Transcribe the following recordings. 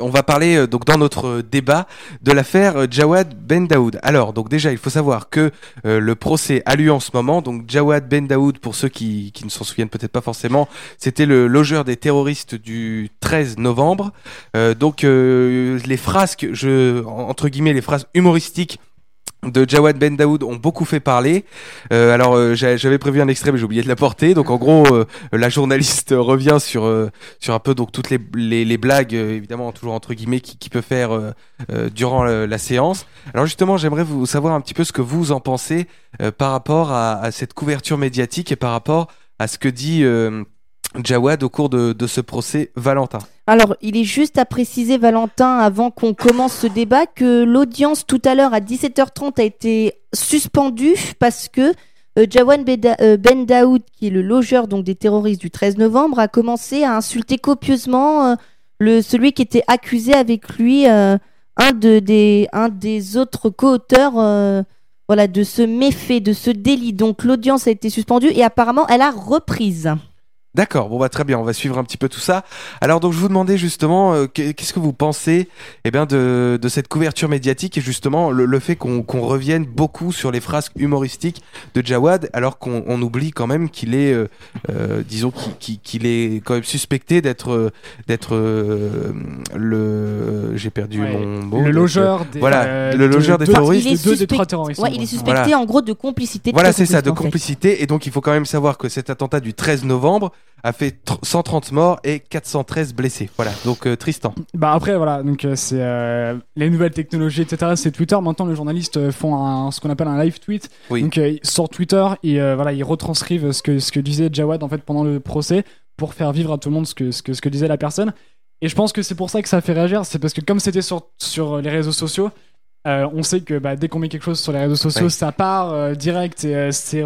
on va parler euh, donc dans notre euh, débat de l'affaire euh, Jawad Ben Daoud. Alors donc déjà il faut savoir que le procès a lieu en ce moment. Donc Jawad Ben Daoud, pour ceux qui, ne s'en souviennent peut-être pas forcément, c'était le logeur des terroristes du 13 novembre. Donc les frasques, je entre guillemets les phrases humoristiques de Jawad Ben Daoud ont beaucoup fait parler. Euh, alors euh, j'a- j'avais prévu un extrait mais j'ai oublié de l'apporter. Donc en gros euh, la journaliste revient sur sur un peu donc toutes les les, blagues évidemment toujours entre guillemets qui, peut faire durant la séance. Alors justement j'aimerais vous savoir un petit peu ce que vous en pensez par rapport à, cette couverture médiatique et par rapport à ce que dit Jawad au cours de, ce procès Valentin. Alors, il est juste à préciser, Valentin, avant qu'on commence ce débat, que l'audience tout à l'heure à 17h30 a été suspendue parce que euh, Jawan euh, Ben Daoud, qui est le logeur donc des terroristes du 13 novembre, a commencé à insulter copieusement euh, celui qui était accusé avec lui, euh, un, de, des, autres co-auteurs de ce méfait, de ce délit. Donc l'audience a été suspendue et apparemment elle a reprise. D'accord, bon bah très bien, on va suivre un petit peu tout ça. Alors donc je vous demandais justement, euh, qu'est- qu'est-ce que vous pensez eh bien, de, de cette couverture médiatique et justement le, le fait qu'on qu'on revienne beaucoup sur les frasques humoristiques de Jawad alors qu'on on oublie quand même qu'il est, euh, euh, disons qu'il- est quand même suspecté d'être euh, d'être euh, le... J'ai perdu Ouais, mon mot. le donc, logeur des, voilà, euh, le de- logeur des de- terroristes. Il est deux des suspect- trois terroristes. Ouais, il est suspecté Voilà. en gros de complicité. de Voilà, c'est ça, de terrorisme, en fait. complicité. Et donc, il faut quand même savoir que cet attentat du 13 novembre a fait tr- 130 morts et 413 blessés. Voilà, donc euh, Tristan. Bah après voilà donc euh, c'est euh, les nouvelles technologies etc c'est Twitter maintenant les journalistes font un, ce qu'on appelle un live tweet Oui. donc sur Twitter et voilà ils retranscrivent ce que ce que disait Jawad en fait pendant le procès pour faire vivre à tout le monde ce que ce que ce que disait la personne et je pense que c'est pour ça que ça a fait réagir c'est parce que comme c'était sur sur les réseaux sociaux on sait que bah, dès qu'on met quelque chose sur les réseaux sociaux Ouais. ça part direct et c'est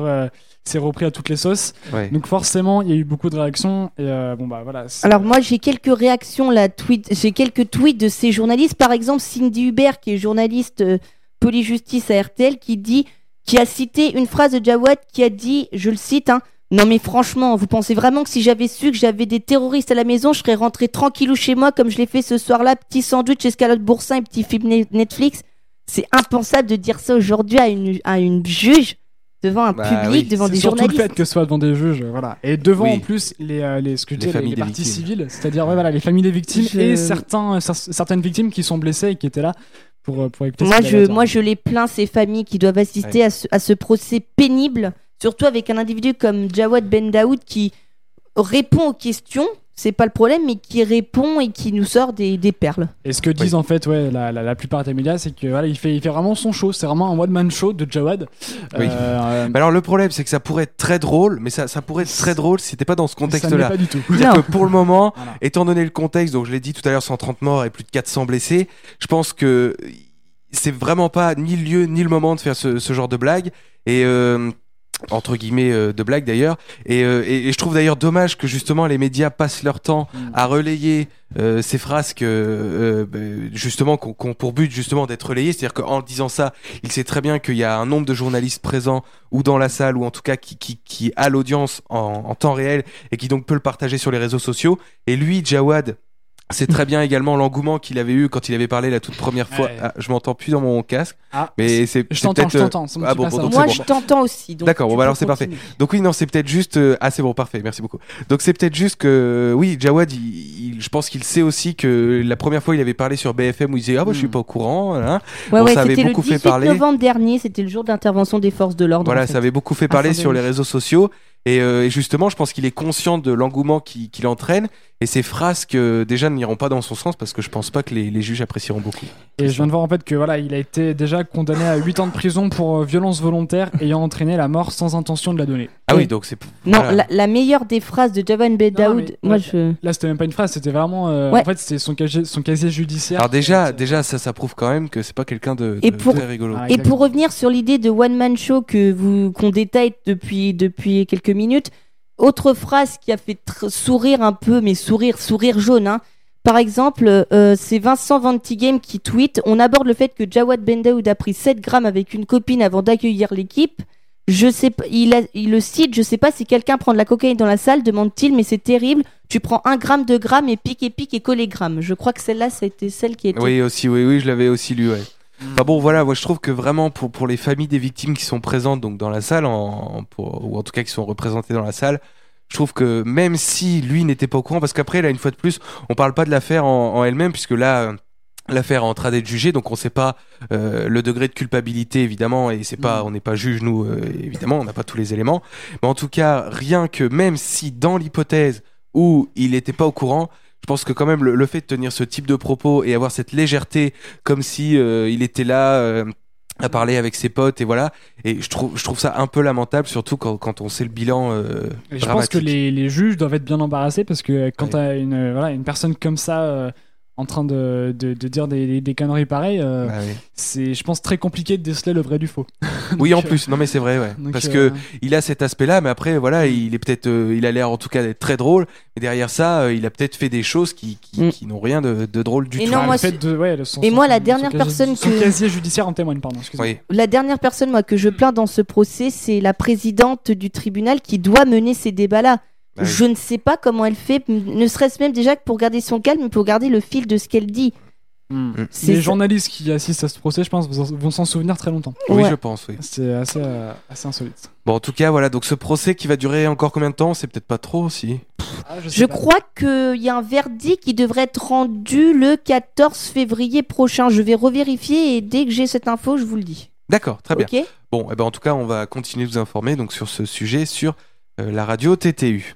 c'est repris à toutes les sauces Ouais. donc forcément il y a eu beaucoup de réactions et euh, bon bah voilà Alors moi j'ai quelques réactions là, tweet, j'ai quelques tweets de ces journalistes. Par exemple Cindy Hubert qui est journaliste euh, polyjustice à RTL qui dit, qui a cité une phrase de Jawad qui a dit, je le cite, hein, non mais franchement, vous pensez vraiment que si j'avais su que j'avais des terroristes à la maison, je serais rentré tranquillou chez moi comme je l'ai fait ce soir-là, petit sandwich, escalade boursin et petit film ne- Netflix? C'est impensable de dire ça aujourd'hui à une, à une juge devant un Bah public, oui. devant des surtout journalistes. le fait que ce soit devant des juges, voilà. Et devant Oui. en plus les, euh, les, ce que Les les, les parties civiles, c'est-à-dire ouais, voilà, les familles des victimes Je- et certains, cer- certaines victimes qui sont blessées et qui étaient là pour, euh, pour écouter Moi je, moi, je les plains, ces familles qui doivent assister à, ce, à ce procès pénible, surtout avec un individu comme Jawad Ben Daoud qui répond aux questions, c'est pas le problème, mais qui répond et qui nous sort des, des perles. Et ce que disent en fait ouais, la, la, la plupart des médias, c'est que voilà, il fait, il fait vraiment son show, c'est vraiment un one-man show de Jawad. Oui. Euh, Mais alors, le problème, c'est que ça pourrait être très drôle, mais ça, ça pourrait être très drôle si c'était pas dans ce contexte-là. pas du tout. Que pour le moment, Voilà. étant donné le contexte, donc je l'ai dit tout à l'heure, 130 morts et plus de 400 blessés, je pense que c'est vraiment pas ni le lieu ni le moment de faire ce, ce genre de blague. Et euh, entre guillemets euh, de blague d'ailleurs. Et, euh, et, et je trouve d'ailleurs dommage que justement les médias passent leur temps Mm. à relayer euh, ces phrases que bah, justement qu'on pour but justement d'être relayées. C'est-à-dire qu'en disant ça, il sait très bien qu'il y a un nombre de journalistes présents ou dans la salle ou en tout cas qui qui, qui a l'audience en, en temps réel et qui donc peut le partager sur les réseaux sociaux. Et lui, Jawad. C'est très bien également l'engouement qu'il avait eu quand il avait parlé la toute première fois. Ouais. Ah, je m'entends plus dans mon casque, Ah, mais c'est je t'entends, je euh, t'entends. ah bon, bon, donc Moi, je t'entends aussi. D'accord, bon, bah alors c'est parfait. Donc oui, non, c'est peut-être juste. euh, Ah, c'est bon, parfait. Merci beaucoup. Donc c'est peut-être juste que oui, Jawad, il, il- je pense qu'il sait aussi que la première fois il avait parlé sur BFM où il disait ah bah je suis Mm. pas au courant. Voilà, Ouais, Bon, ouais, ça avait c'était le beaucoup fait 18 parler. novembre dernier, c'était le jour d'intervention des forces de l'ordre. Voilà, en fait. ça avait beaucoup fait parler fin sur les réseaux sociaux. Et, euh, et justement, je pense qu'il est conscient de l'engouement qui, qui l'entraîne. Et ces phrases que déjà n'iront pas dans son sens parce que je pense pas que les, les juges apprécieront beaucoup. Et je viens de voir en fait que voilà, il a été déjà condamné à 8 ans de prison pour euh, violence volontaire ayant entraîné la mort sans intention de la donner. Ah oui, Oui. donc c'est. Non, voilà. la, la meilleure des phrases de Javan Non, Daoud, mais- moi ouais. je. Là, c'était même pas une phrase, c'était vraiment. euh, Ouais. En fait, c'était son casier, son casier judiciaire. Alors déjà, déjà ça, ça prouve quand même que c'est pas quelqu'un de, Et de pour- très rigolo. Ah, Et pour revenir sur l'idée de one man show que vous qu'on détaille depuis depuis quelques minutes, autre phrase qui a fait sourire un peu, mais sourire sourire jaune. Hein. Par exemple, euh, c'est Vincent Ventigame qui tweet On aborde le fait que Jawad Ben Daoud a pris 7 grammes avec une copine avant d'accueillir l'équipe. Je sais il, il le cite, je sais pas si quelqu'un prend de la cocaïne dans la salle, demande-t-il, mais c'est terrible. Tu prends un gramme, deux grammes et pique et pique et collégramme. Je crois que celle-là, ça a été celle qui était. Oui, aussi, oui, oui, je l'avais aussi lu, ouais. Enfin bon, voilà, moi je trouve que vraiment pour, pour les familles des victimes qui sont présentes donc dans la salle, en, pour- ou en tout cas qui sont représentées dans la salle, je trouve que même si lui n'était pas au courant, parce qu'après, là, une fois de plus, on parle pas de l'affaire en, en elle-même, puisque là, l'affaire est en train d'être jugée, donc on sait pas euh, le degré de culpabilité, évidemment, et c'est pas, on n'est pas juge, nous, euh, évidemment, on n'a pas tous les éléments. Mais en tout cas, rien que même si dans l'hypothèse où il n'était pas au courant, je pense que quand même le, le fait de tenir ce type de propos et avoir cette légèreté comme si euh, il était là euh, à parler avec ses potes et voilà et je trouve je trouve ça un peu lamentable surtout quand, quand on sait le bilan euh, Et je pense que les, les juges doivent être bien embarrassés parce que quand Ouais. t'as une, voilà, une personne comme ça en train de, de, de dire des, des, des conneries pareilles, euh, Bah oui. c'est, je pense, très compliqué de déceler le vrai du faux. oui en Donc, plus non mais c'est vrai ouais donc, parce euh, que il a cet aspect là mais après voilà il est peut-être euh, il a l'air en tout cas d'être très drôle mais derrière ça euh, il a peut-être fait des choses qui qui, Mm. qui n'ont rien de, de drôle du Et tout non, ah, moi, de, ouais, son- Et son- moi, la son dernière personne son que- casier judiciaire en témoigne, pardon. excusez-moi. oui La dernière personne, moi, que je plains dans ce procès, c'est la présidente du tribunal qui doit mener ces débats-là. Bah. Je ne sais pas comment elle fait, ne serait-ce même déjà que pour garder son calme, mais pour garder le fil de ce qu'elle dit. Hmm. C'est Les ça- journalistes qui assistent à ce procès, je pense, vont s'en souvenir très longtemps. oui Ouais. je pense oui C'est assez, euh, assez insolite. bon en tout cas voilà donc ce procès qui va durer encore combien de temps c'est peut-être pas trop aussi Ah, Je crois qu'il y a un verdict qui devrait être rendu le 14 février prochain. Je vais revérifier et dès que j'ai cette info, je vous le dis. d'accord très bien Bon, eh ben, en tout cas, on va continuer de vous informer donc sur ce sujet sur euh, la radio TTU.